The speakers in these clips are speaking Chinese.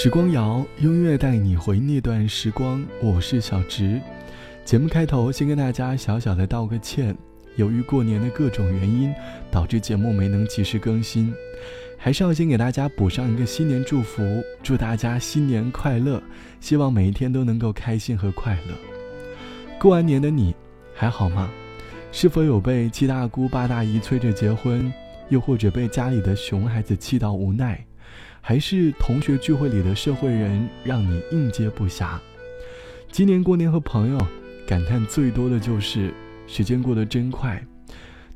时光谣，音乐带你回那段时光。我是小植。节目开头先跟大家小小的道个歉，由于过年的各种原因，导致节目没能及时更新。还是要先给大家补上一个新年祝福，祝大家新年快乐，希望每一天都能够开心和快乐。过完年的你还好吗？是否有被七大姑八大姨催着结婚，又或者被家里的熊孩子气到无奈？还是同学聚会里的社会人让你应接不暇。今年过年和朋友感叹最多的就是时间过得真快。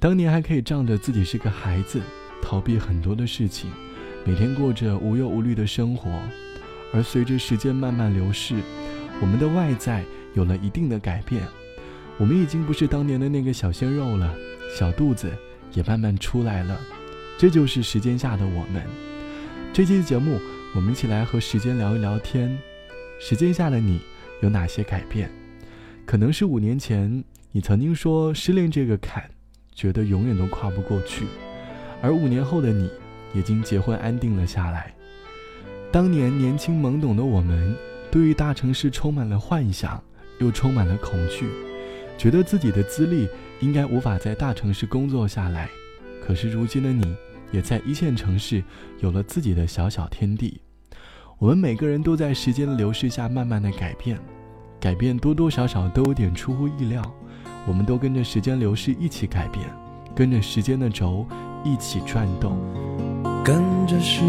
当年还可以仗着自己是个孩子，逃避很多的事情，每天过着无忧无虑的生活。而随着时间慢慢流逝，我们的外在有了一定的改变，我们已经不是当年的那个小鲜肉了，小肚子也慢慢出来了。这就是时间下的我们。这期节目，我们一起来和时间聊一聊天。时间下的你有哪些改变？可能是五年前，你曾经说失恋这个坎，觉得永远都跨不过去，而五年后的你，已经结婚安定了下来。当年年轻懵懂的我们，对于大城市充满了幻想，又充满了恐惧，觉得自己的资历应该无法在大城市工作下来。可是如今的你。也在一线城市有了自己的小小天地。我们每个人都在时间的流逝下慢慢的改变，改变多多少少都有点出乎意料。我们都跟着时间流逝一起改变，跟着时间的轴一起转动，跟着时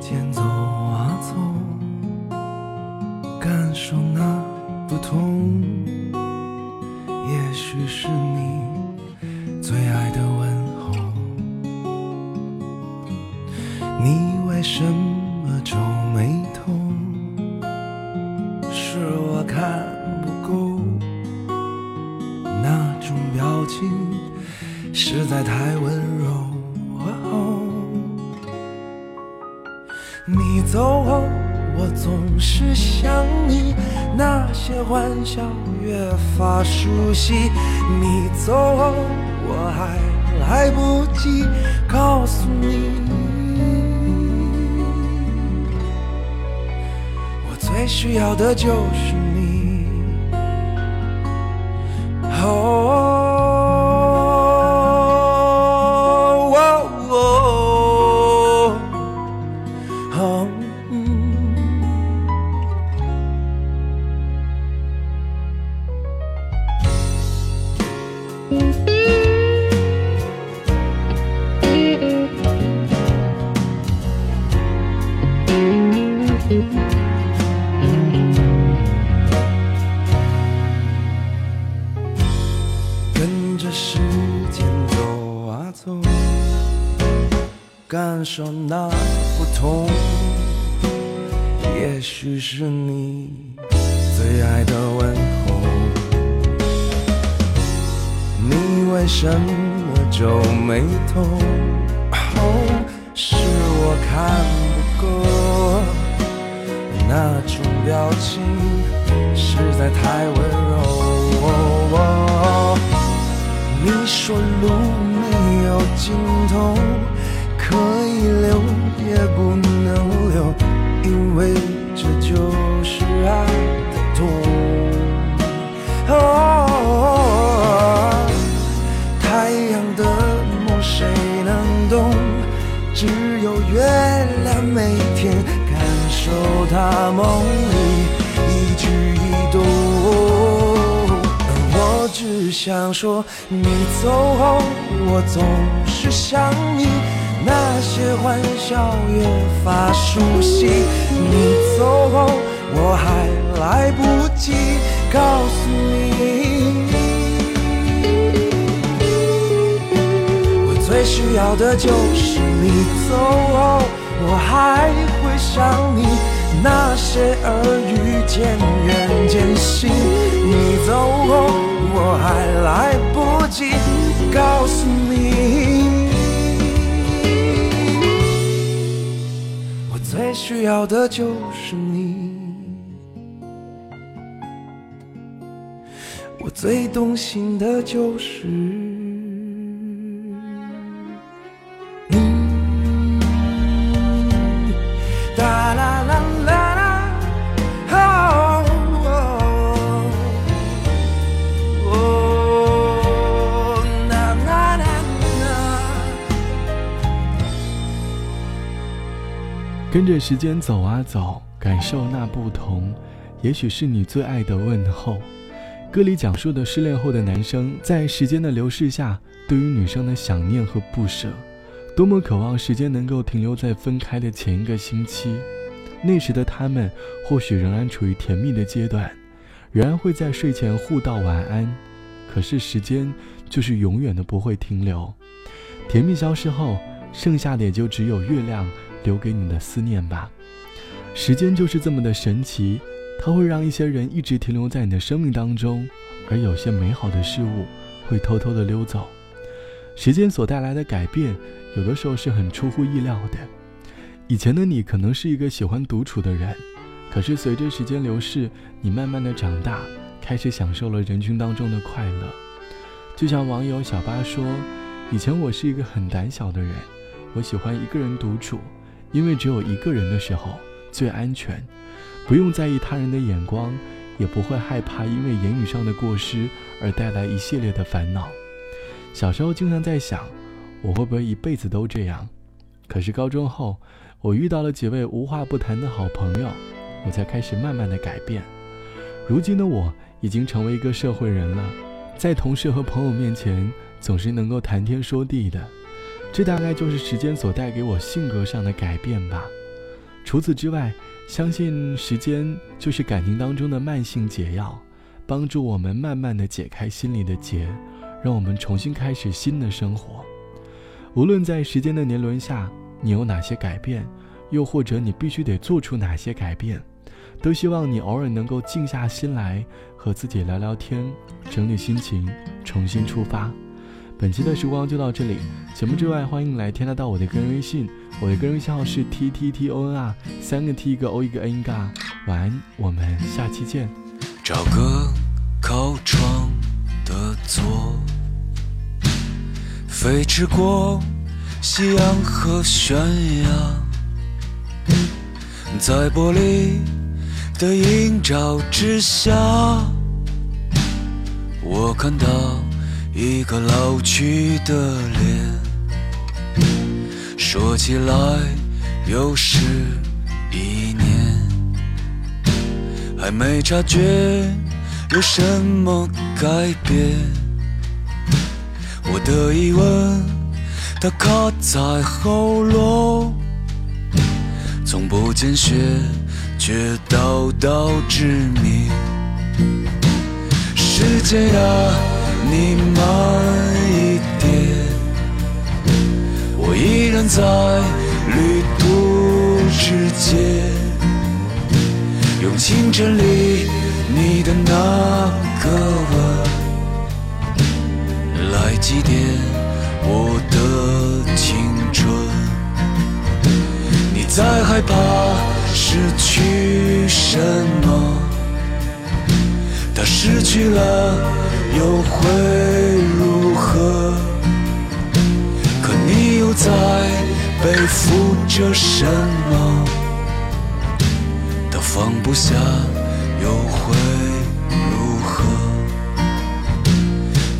间走啊走，感受那不同。也许是看不够，那种表情实在太温柔。你走后，我总是想你，那些欢笑越发熟悉。你走后，我还来不及告诉你。我最需要的就是跟着时间走啊走感受那不同，也许是你最爱的问候。你为什么皱眉头？哦是我看不够，那种表情实在太温柔。你说路没有尽头。可以留也不能留，因为这就是爱说，你走后，我总是想你。那些欢笑越发熟悉，你走后我还来不及告诉你，我最需要的就是你走后我还会想你，那些耳语渐远渐行，你走后我还来不及告诉你。我最需要的就是你，我最动心的就是跟着时间走啊走，感受那不同，也许是你最爱的问候。歌里讲述的失恋后的男生，在时间的流逝下，对于女生的想念和不舍，多么渴望时间能够停留在分开的前一个星期。那时的他们，或许仍然处于甜蜜的阶段，仍然会在睡前互道晚安。可是时间就是永远的不会停留，甜蜜消失后，剩下的也就只有月亮留给你的思念吧。时间就是这么的神奇。它会让一些人一直停留在你的生命当中，而有些美好的事物会偷偷的溜走。时间所带来的改变，有的时候是很出乎意料的。以前的你可能是一个喜欢独处的人，可是随着时间流逝，你慢慢的长大，开始享受了人群当中的快乐。就像网友小八说：“以前我是一个很胆小的人，我喜欢一个人独处，因为只有一个人的时候最安全。”不用在意他人的眼光，也不会害怕因为言语上的过失而带来一系列的烦恼。小时候经常在想，我会不会一辈子都这样？可是高中后，我遇到了几位无话不谈的好朋友，我才开始慢慢的改变。如今的我已经成为一个社会人了，在同事和朋友面前总是能够谈天说地的，这大概就是时间所带给我性格上的改变吧。除此之外，相信时间就是感情当中的慢性解药，帮助我们慢慢的解开心里的结，让我们重新开始新的生活。无论在时间的年轮下，你有哪些改变，又或者你必须得做出哪些改变，都希望你偶尔能够静下心来和自己聊聊天，整理心情，重新出发。本期的时光就到这里。节目之外，欢迎来添加到我的个人微信，我的个人微信号是 t t t o n r，三个 t 一个 o 一个 n 嘎。晚安，我们下期见。找个靠窗的座，飞驰过夕阳和悬崖，在玻璃的映照之下，我看到。一个老去的脸，说起来又是一年，还没察觉有什么改变。我的疑问，它卡在喉咙，从不见血，却刀刀致命。时间啊！你慢一点，我依然在旅途之间，用清晨里你的那个吻来祭奠我的青春。你在害怕失去什么？他失去了。又会如何？可你又在背负着什么？他放不下，又会如何？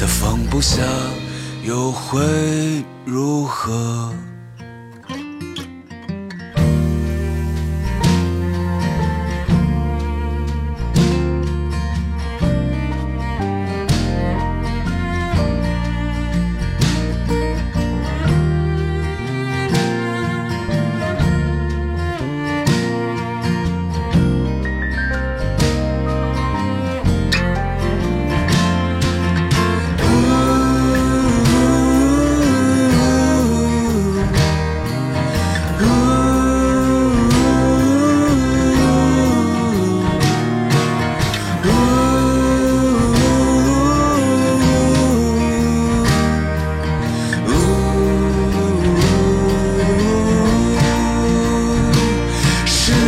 他放不下，又会如何？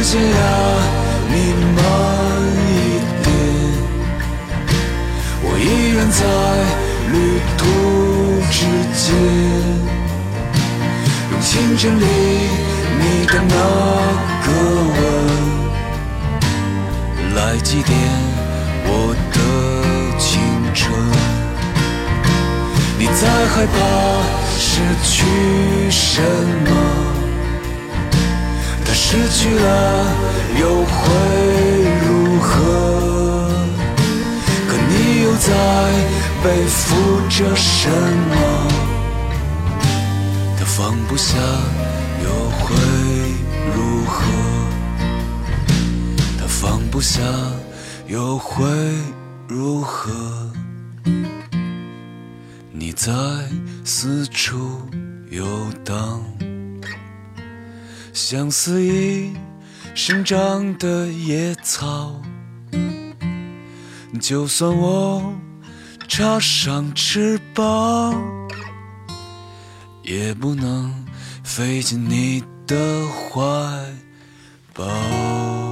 岁月啊，你慢一点，我依然在旅途之间，用清晨里你的那个吻来祭奠我的青春。你在害怕失去什么？失去了又会如何？可你又在背负着什么？他放不下又会如何？他放不下又会如何？你在四处游荡。像肆意生长的野草，就算我插上翅膀，也不能飞进你的怀抱。